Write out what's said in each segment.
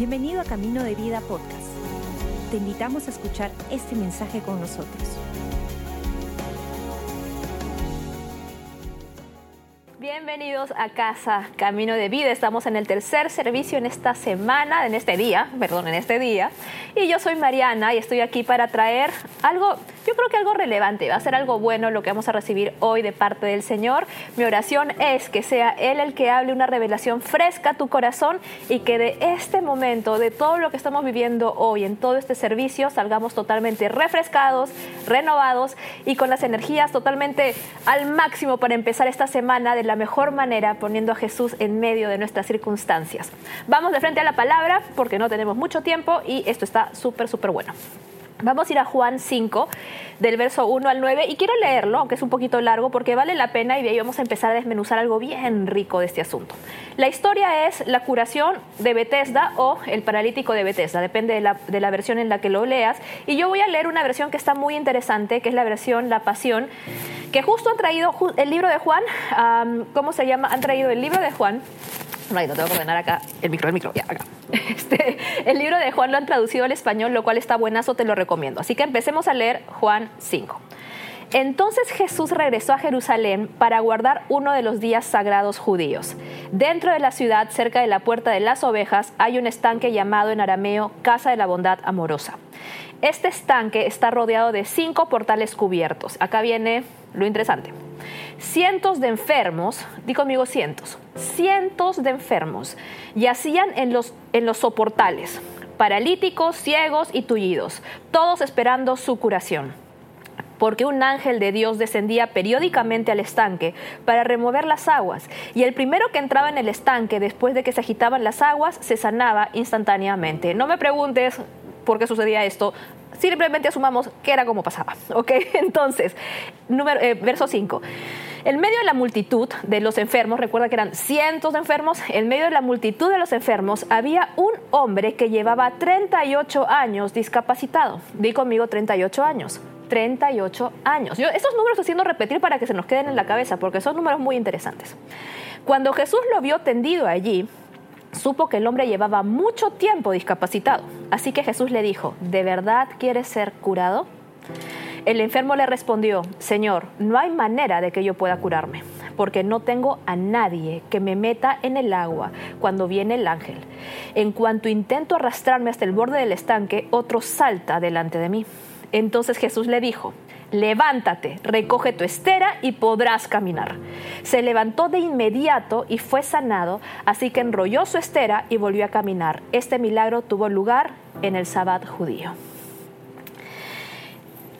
Bienvenido a Camino de Vida Podcast. Te invitamos a escuchar este mensaje con nosotros. Bienvenidos a Casa Camino de Vida. Estamos en el tercer servicio en esta semana, en este día, perdón, en este día. Y yo soy Mariana y estoy aquí para traer algo yo creo que algo relevante, va a ser algo bueno lo que vamos a recibir hoy de parte del Señor. Mi oración es que sea Él el que hable una revelación fresca a tu corazón y que de este momento, de todo lo que estamos viviendo hoy, en todo este servicio, salgamos totalmente refrescados, renovados y con las energías totalmente al máximo para empezar esta semana de la mejor manera, poniendo a Jesús en medio de nuestras circunstancias. Vamos de frente a la palabra porque no tenemos mucho tiempo y esto está súper, súper bueno. Vamos a ir a Juan 5, del verso 1 al 9, y quiero leerlo, aunque es un poquito largo, porque vale la pena y de ahí vamos a empezar a desmenuzar algo bien rico de este asunto. La historia es la curación de Bethesda o el paralítico de Bethesda, depende de la, versión en la que lo leas, y yo voy a leer una versión que está muy interesante, que es la versión La Pasión, que justo han traído el libro de Juan, ¿cómo se llama? Han traído el libro de Juan no tengo que ordenar acá. El micro, el micro, ya, acá. Este, el libro de Juan lo han traducido al español, lo cual está buenazo, te lo recomiendo. Así que empecemos a leer Juan 5. Entonces Jesús regresó a Jerusalén para guardar uno de los días sagrados judíos. Dentro de la ciudad, cerca de la puerta de las ovejas, hay un estanque llamado en arameo Casa de la Bondad Amorosa. Este estanque está rodeado de cinco portales cubiertos. Acá viene lo interesante. Cientos de enfermos, di conmigo cientos, cientos de enfermos yacían en los, en los soportales, paralíticos, ciegos y tullidos, todos esperando su curación porque un ángel de Dios descendía periódicamente al estanque para remover las aguas, y el primero que entraba en el estanque después de que se agitaban las aguas se sanaba instantáneamente. No me preguntes por qué sucedía esto, simplemente asumamos que era como pasaba, ¿ok? Entonces, número, eh, verso 5. En medio de la multitud de los enfermos, recuerda que eran cientos de enfermos, en medio de la multitud de los enfermos había un hombre que llevaba 38 años discapacitado. Di conmigo 38 años. 38 años. Yo estos números los haciendo repetir para que se nos queden en la cabeza, porque son números muy interesantes. Cuando Jesús lo vio tendido allí, supo que el hombre llevaba mucho tiempo discapacitado. Así que Jesús le dijo, ¿de verdad quieres ser curado? El enfermo le respondió, Señor, no hay manera de que yo pueda curarme, porque no tengo a nadie que me meta en el agua cuando viene el ángel. En cuanto intento arrastrarme hasta el borde del estanque, otro salta delante de mí. Entonces Jesús le dijo, levántate, recoge tu estera y podrás caminar. Se levantó de inmediato y fue sanado, así que enrolló su estera y volvió a caminar. Este milagro tuvo lugar en el sábado judío.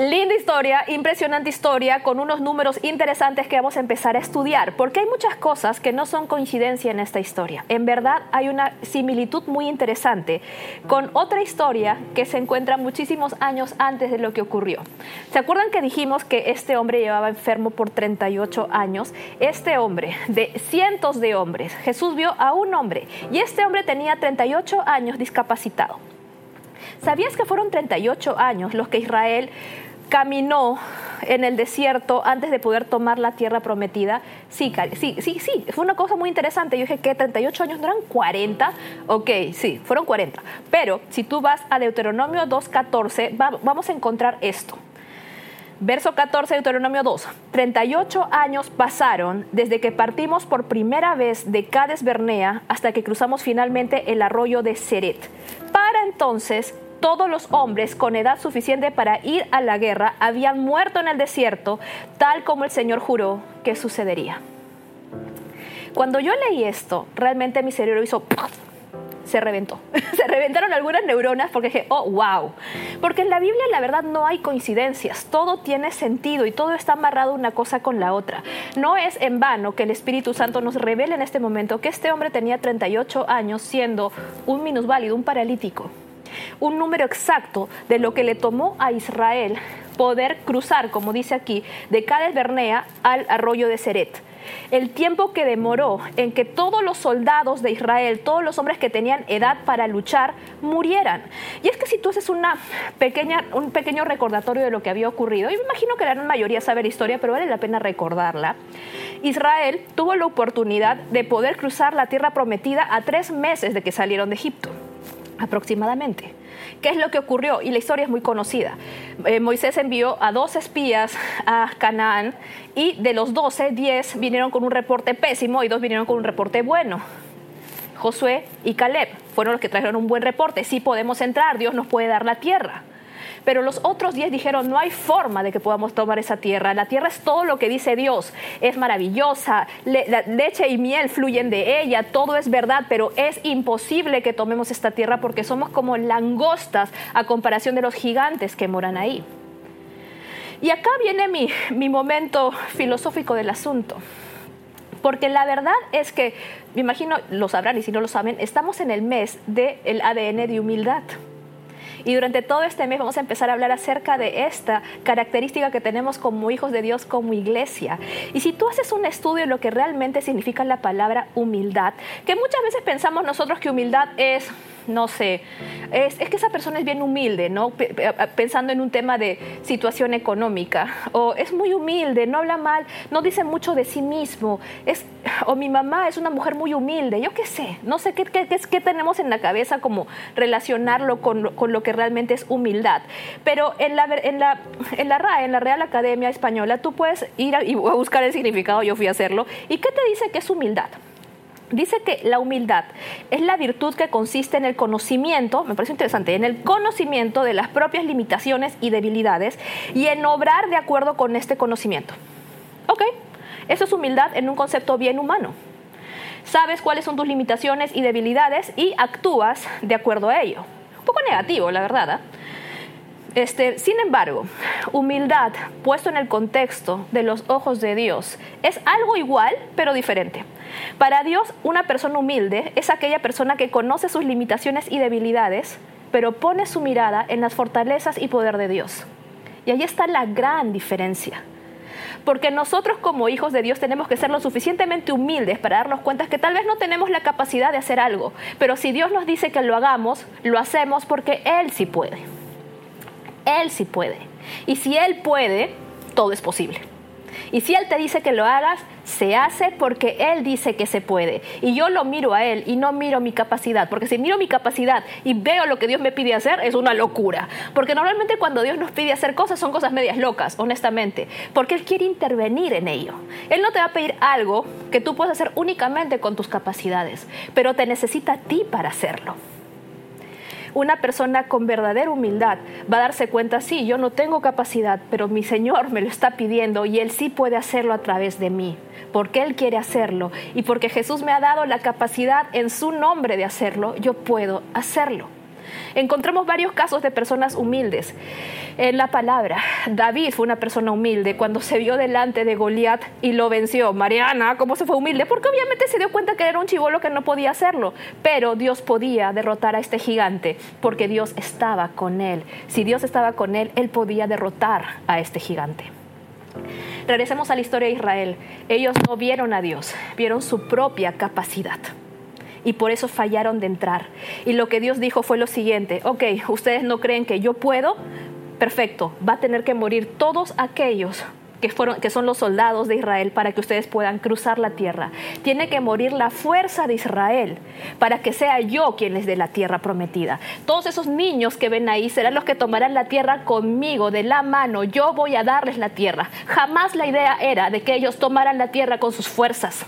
Linda historia, impresionante historia, con unos números interesantes que vamos a empezar a estudiar, porque hay muchas cosas que no son coincidencia en esta historia. En verdad hay una similitud muy interesante con otra historia que se encuentra muchísimos años antes de lo que ocurrió. ¿Se acuerdan que dijimos que este hombre llevaba enfermo por 38 años? Este hombre, de cientos de hombres, Jesús vio a un hombre y este hombre tenía 38 años discapacitado. ¿Sabías que fueron 38 años los que Israel caminó en el desierto antes de poder tomar la tierra prometida. Sí, sí, sí, sí, fue una cosa muy interesante. Yo dije que 38 años no eran 40. Ok, sí, fueron 40. Pero si tú vas a Deuteronomio 2.14, vamos a encontrar esto. Verso 14 de Deuteronomio 2. 38 años pasaron desde que partimos por primera vez de Cades Bernea hasta que cruzamos finalmente el arroyo de Seret. Para entonces todos los hombres con edad suficiente para ir a la guerra habían muerto en el desierto, tal como el Señor juró que sucedería. Cuando yo leí esto, realmente mi cerebro hizo... Se reventó. Se reventaron algunas neuronas porque dije, oh, wow. Porque en la Biblia la verdad no hay coincidencias, todo tiene sentido y todo está amarrado una cosa con la otra. No es en vano que el Espíritu Santo nos revele en este momento que este hombre tenía 38 años siendo un minusválido, un paralítico un número exacto de lo que le tomó a Israel poder cruzar, como dice aquí, de Cades Bernea al arroyo de Seret. El tiempo que demoró en que todos los soldados de Israel, todos los hombres que tenían edad para luchar, murieran. Y es que si tú haces una pequeña, un pequeño recordatorio de lo que había ocurrido, y me imagino que la gran mayoría sabe la historia, pero vale la pena recordarla. Israel tuvo la oportunidad de poder cruzar la tierra prometida a tres meses de que salieron de Egipto. Aproximadamente. ¿Qué es lo que ocurrió? Y la historia es muy conocida. Eh, Moisés envió a dos espías a Canaán y de los 12, 10 vinieron con un reporte pésimo y dos vinieron con un reporte bueno. Josué y Caleb fueron los que trajeron un buen reporte. Sí podemos entrar, Dios nos puede dar la tierra. Pero los otros diez dijeron, no hay forma de que podamos tomar esa tierra. La tierra es todo lo que dice Dios. Es maravillosa, la leche y miel fluyen de ella, todo es verdad, pero es imposible que tomemos esta tierra porque somos como langostas a comparación de los gigantes que moran ahí. Y acá viene mi, mi momento filosófico del asunto. Porque la verdad es que, me imagino, lo sabrán y si no lo saben, estamos en el mes del ADN de humildad. Y durante todo este mes vamos a empezar a hablar acerca de esta característica que tenemos como hijos de Dios, como iglesia. Y si tú haces un estudio de lo que realmente significa la palabra humildad, que muchas veces pensamos nosotros que humildad es no sé, es, que esa persona es bien humilde, ¿no? Pensando en un tema de situación económica, o es muy humilde, no habla mal, no dice mucho de sí mismo, es, o mi mamá es una mujer muy humilde, yo qué sé, no sé qué, qué, qué tenemos en la cabeza como relacionarlo con, con, lo que realmente es humildad. Pero en la, en, la, en la RAE, en la Real Academia Española, tú puedes ir a, y buscar el significado, yo fui a hacerlo, ¿y qué te dice que es humildad? Dice que la humildad es la virtud que consiste en el conocimiento, me parece interesante, en el conocimiento de las propias limitaciones y debilidades y en obrar de acuerdo con este conocimiento. ¿Ok? Eso es humildad en un concepto bien humano. Sabes cuáles son tus limitaciones y debilidades y actúas de acuerdo a ello. Un poco negativo, la verdad. ¿eh? Este, sin embargo, humildad puesto en el contexto de los ojos de Dios es algo igual pero diferente. Para Dios, una persona humilde es aquella persona que conoce sus limitaciones y debilidades, pero pone su mirada en las fortalezas y poder de Dios. Y ahí está la gran diferencia. Porque nosotros como hijos de Dios tenemos que ser lo suficientemente humildes para darnos cuenta que tal vez no tenemos la capacidad de hacer algo, pero si Dios nos dice que lo hagamos, lo hacemos porque Él sí puede. Él sí puede. Y si Él puede, todo es posible. Y si Él te dice que lo hagas, se hace porque Él dice que se puede. Y yo lo miro a Él y no miro mi capacidad. Porque si miro mi capacidad y veo lo que Dios me pide hacer, es una locura. Porque normalmente cuando Dios nos pide hacer cosas son cosas medias locas, honestamente. Porque Él quiere intervenir en ello. Él no te va a pedir algo que tú puedas hacer únicamente con tus capacidades, pero te necesita a ti para hacerlo. Una persona con verdadera humildad va a darse cuenta, sí, yo no tengo capacidad, pero mi Señor me lo está pidiendo y Él sí puede hacerlo a través de mí, porque Él quiere hacerlo y porque Jesús me ha dado la capacidad en su nombre de hacerlo, yo puedo hacerlo. Encontramos varios casos de personas humildes en la palabra. David fue una persona humilde cuando se vio delante de Goliat y lo venció. Mariana, ¿cómo se fue humilde? Porque obviamente se dio cuenta que era un chivolo que no podía hacerlo, pero Dios podía derrotar a este gigante porque Dios estaba con él. Si Dios estaba con él, él podía derrotar a este gigante. Regresemos a la historia de Israel. Ellos no vieron a Dios, vieron su propia capacidad y por eso fallaron de entrar. Y lo que Dios dijo fue lo siguiente, ok, ustedes no creen que yo puedo, perfecto, va a tener que morir todos aquellos que, fueron, que son los soldados de Israel para que ustedes puedan cruzar la tierra. Tiene que morir la fuerza de Israel para que sea yo quien les dé la tierra prometida. Todos esos niños que ven ahí serán los que tomarán la tierra conmigo, de la mano. Yo voy a darles la tierra. Jamás la idea era de que ellos tomaran la tierra con sus fuerzas.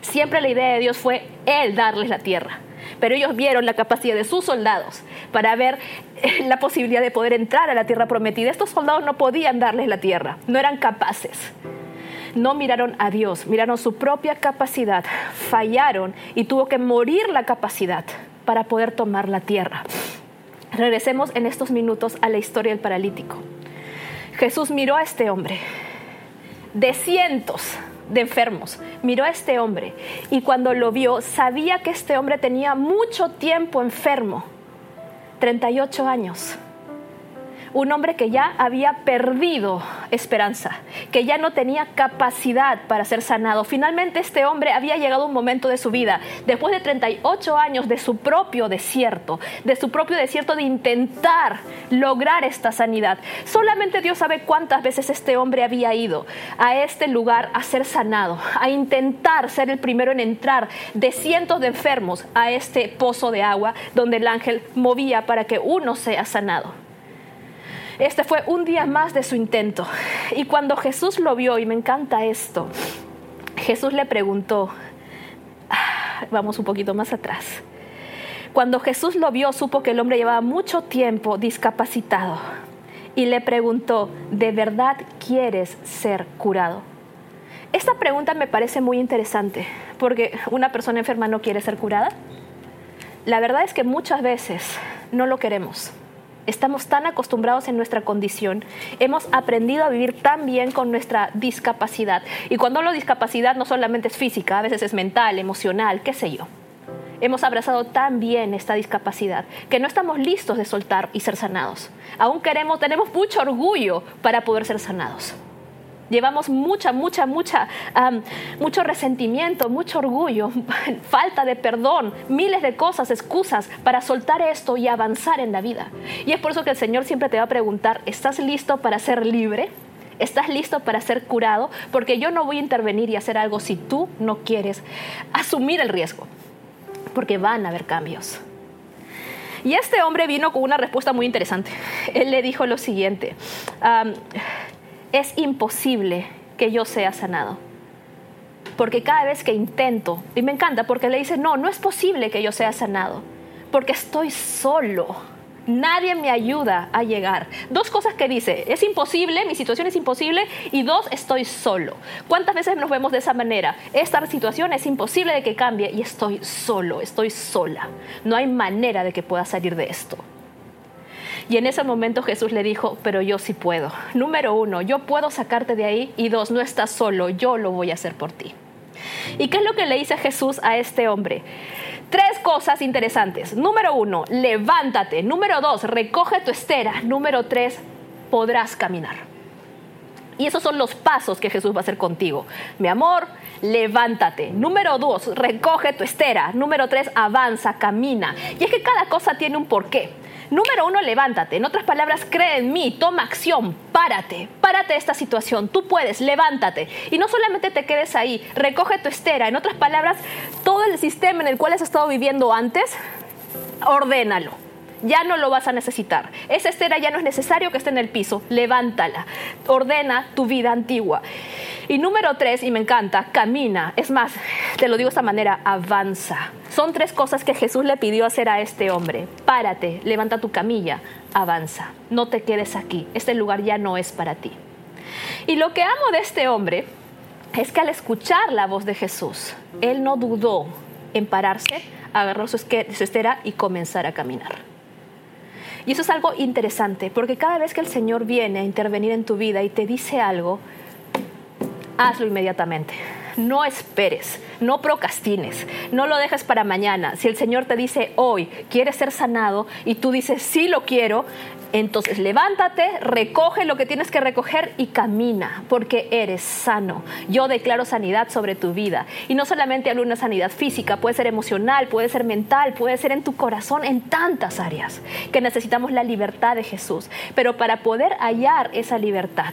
Siempre la idea de Dios fue Él darles la tierra. Pero ellos vieron la capacidad de sus soldados para ver eh, la posibilidad de poder entrar a la tierra prometida. Estos soldados no podían darles la tierra, no eran capaces. No miraron a Dios, miraron su propia capacidad, fallaron y tuvo que morir la capacidad para poder tomar la tierra. Regresemos en estos minutos a la historia del paralítico. Jesús miró a este hombre de cientos de enfermos. Miró a este hombre y cuando lo vio sabía que este hombre tenía mucho tiempo enfermo, 38 años. Un hombre que ya había perdido esperanza, que ya no tenía capacidad para ser sanado. Finalmente este hombre había llegado a un momento de su vida, después de 38 años de su propio desierto, de su propio desierto de intentar lograr esta sanidad. Solamente Dios sabe cuántas veces este hombre había ido a este lugar a ser sanado, a intentar ser el primero en entrar de cientos de enfermos a este pozo de agua donde el ángel movía para que uno sea sanado. Este fue un día más de su intento. Y cuando Jesús lo vio, y me encanta esto, Jesús le preguntó, ah, vamos un poquito más atrás. Cuando Jesús lo vio, supo que el hombre llevaba mucho tiempo discapacitado y le preguntó, ¿de verdad quieres ser curado? Esta pregunta me parece muy interesante, porque una persona enferma no quiere ser curada. La verdad es que muchas veces no lo queremos estamos tan acostumbrados en nuestra condición, hemos aprendido a vivir tan bien con nuestra discapacidad. Y cuando hablo de discapacidad no solamente es física, a veces es mental, emocional, qué sé yo. Hemos abrazado tan bien esta discapacidad que no estamos listos de soltar y ser sanados. Aún queremos, tenemos mucho orgullo para poder ser sanados. Llevamos mucha, mucha, mucha, mucho resentimiento, mucho orgullo, falta de perdón, miles de cosas, excusas para soltar esto y avanzar en la vida. Y es por eso que el Señor siempre te va a preguntar, ¿estás listo para ser libre? ¿Estás listo para ser curado? Porque yo no voy a intervenir y hacer algo si tú no quieres asumir el riesgo. Porque van a haber cambios. Y este hombre vino con una respuesta muy interesante. Él le dijo lo siguiente es imposible que yo sea sanado. Porque cada vez que intento, y me encanta porque le dice, no, no es posible que yo sea sanado, porque estoy solo. Nadie me ayuda a llegar. Dos cosas que dice, es imposible, mi situación es imposible, y dos, estoy solo. ¿Cuántas veces nos vemos de esa manera? Esta situación es imposible de que cambie y estoy solo, estoy sola. No hay manera de que pueda salir de esto. Y en ese momento Jesús le dijo, pero yo sí puedo. Número uno, yo puedo sacarte de ahí. Y dos, no estás solo, yo lo voy a hacer por ti. ¿Y qué es lo que le dice Jesús a este hombre? Tres cosas interesantes. Número uno, levántate. Número dos, recoge tu estera. Número tres, podrás caminar. Y esos son los pasos que Jesús va a hacer contigo. Mi amor, levántate. Número dos, recoge tu estera. Número tres, avanza, camina. Y es que cada cosa tiene un porqué. Número uno, levántate. En otras palabras, cree en mí, toma acción, párate, párate de esta situación. Tú puedes, levántate. Y no solamente te quedes ahí, recoge tu estera. En otras palabras, todo el sistema en el cual has estado viviendo antes, ordénalo ya no lo vas a necesitar. Esa estera ya no es necesario que esté en el piso, levántala, ordena tu vida antigua. Y número tres, y me encanta, camina. Es más, te lo digo de esta manera, avanza. Son tres cosas que Jesús le pidió hacer a este hombre. Párate, levanta tu camilla, avanza. No te quedes aquí. Este lugar ya no es para ti. Y lo que amo de este hombre es que al escuchar la voz de Jesús, él no dudó en pararse, agarrar su estera y comenzar a caminar. Y eso es algo interesante, porque cada vez que el Señor viene a intervenir en tu vida y te dice algo, hazlo inmediatamente. No esperes, no procrastines, no lo dejes para mañana. Si el Señor te dice hoy, quieres ser sanado y tú dices, sí lo quiero, entonces levántate, recoge lo que tienes que recoger y camina, porque eres sano. Yo declaro sanidad sobre tu vida. Y no solamente hablo de una sanidad física, puede ser emocional, puede ser mental, puede ser en tu corazón, en tantas áreas, que necesitamos la libertad de Jesús. Pero para poder hallar esa libertad,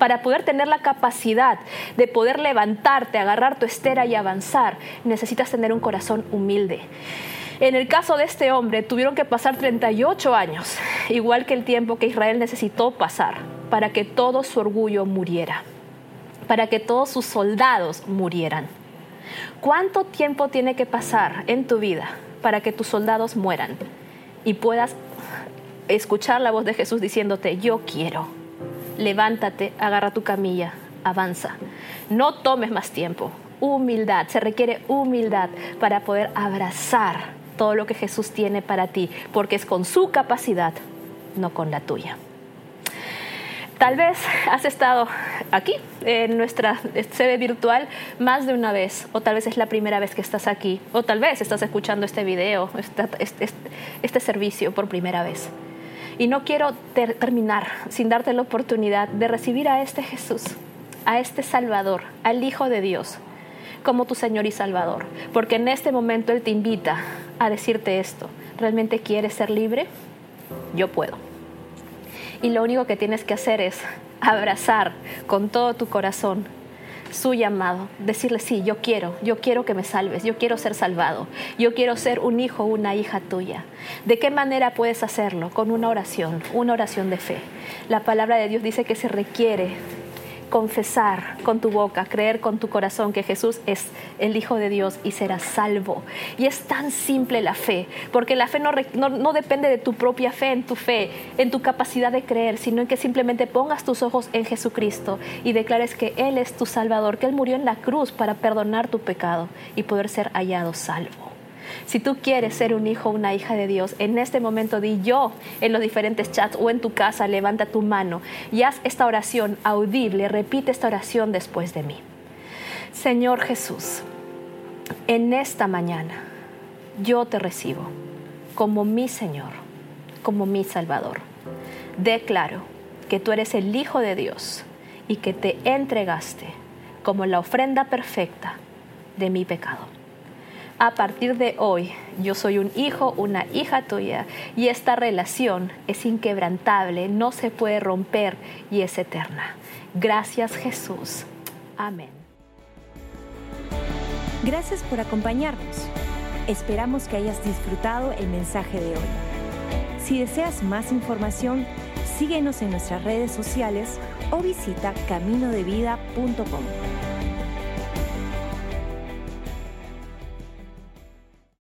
para poder tener la capacidad de poder levantarte, agarrar tu estera y avanzar, necesitas tener un corazón humilde. En el caso de este hombre, tuvieron que pasar 38 años, igual que el tiempo que Israel necesitó pasar para que todo su orgullo muriera, para que todos sus soldados murieran. ¿Cuánto tiempo tiene que pasar en tu vida para que tus soldados mueran y puedas escuchar la voz de Jesús diciéndote, yo quiero? Levántate, agarra tu camilla, avanza. No tomes más tiempo. Humildad, se requiere humildad para poder abrazar todo lo que Jesús tiene para ti, porque es con su capacidad, no con la tuya. Tal vez has estado aquí en nuestra sede virtual más de una vez, o tal vez es la primera vez que estás aquí, o tal vez estás escuchando este video, este, este servicio por primera vez. Y no quiero terminar sin darte la oportunidad de recibir a este Jesús, a este Salvador, al Hijo de Dios, como tu Señor y Salvador. Porque en este momento Él te invita a decirte esto. ¿Realmente quieres ser libre? Yo puedo. Y lo único que tienes que hacer es abrazar con todo tu corazón su llamado, decirle, sí, yo quiero, yo quiero que me salves, yo quiero ser salvado, yo quiero ser un hijo, una hija tuya. ¿De qué manera puedes hacerlo? Con una oración, una oración de fe. La palabra de Dios dice que se requiere confesar con tu boca, creer con tu corazón que Jesús es el Hijo de Dios y serás salvo. Y es tan simple la fe, porque la fe no, no, depende de tu propia fe, en tu fe, en tu capacidad de creer, sino en que simplemente pongas tus ojos en Jesucristo y declares que Él es tu Salvador, que Él murió en la cruz para perdonar tu pecado y poder ser hallado salvo. Si tú quieres ser un hijo o una hija de Dios, en este momento di yo en los diferentes chats o en tu casa, levanta tu mano y haz esta oración audible, repite esta oración después de mí. Señor Jesús, en esta mañana yo te recibo como mi Señor, como mi Salvador. Declaro que tú eres el Hijo de Dios y que te entregaste como la ofrenda perfecta de mi pecado a partir de hoy yo soy un hijo, una hija tuya y esta relación es inquebrantable, no se puede romper y es eterna. Gracias Jesús. Amén. Gracias por acompañarnos. Esperamos que hayas disfrutado el mensaje de hoy. Si deseas más información, síguenos en nuestras redes sociales o visita caminodevida.com.